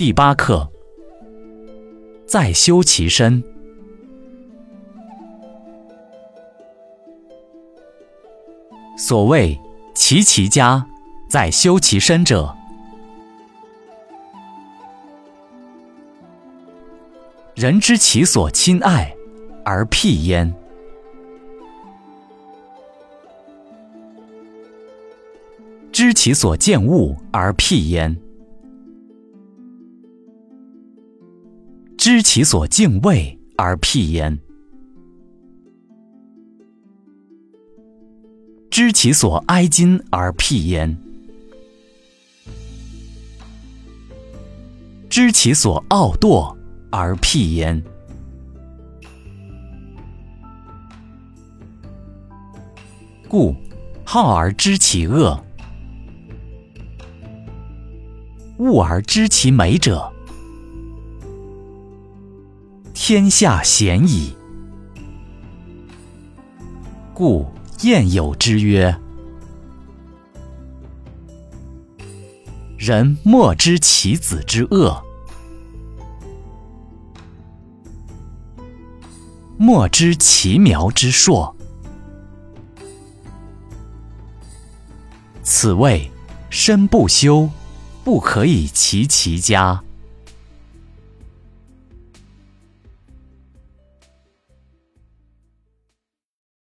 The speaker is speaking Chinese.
第八课，再修其身。所谓“齐其家，在修其身”者，人知其所亲爱而辟焉，知其所见恶而辟焉，知其所敬畏而辟焉。知其所哀矜而辟焉，知其所傲惰而辟焉。故好而知其恶，恶而知其美者，天下鲜矣。故。晏有之曰：“人莫知其子之恶，莫知其苗之硕。此谓身不修，不可以齐其家。”